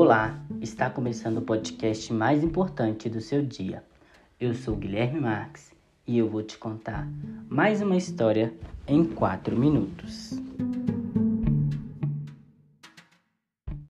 Olá, está começando o podcast mais importante do seu dia. Eu sou Guilherme Marques e eu vou te contar mais uma história em 4 minutos.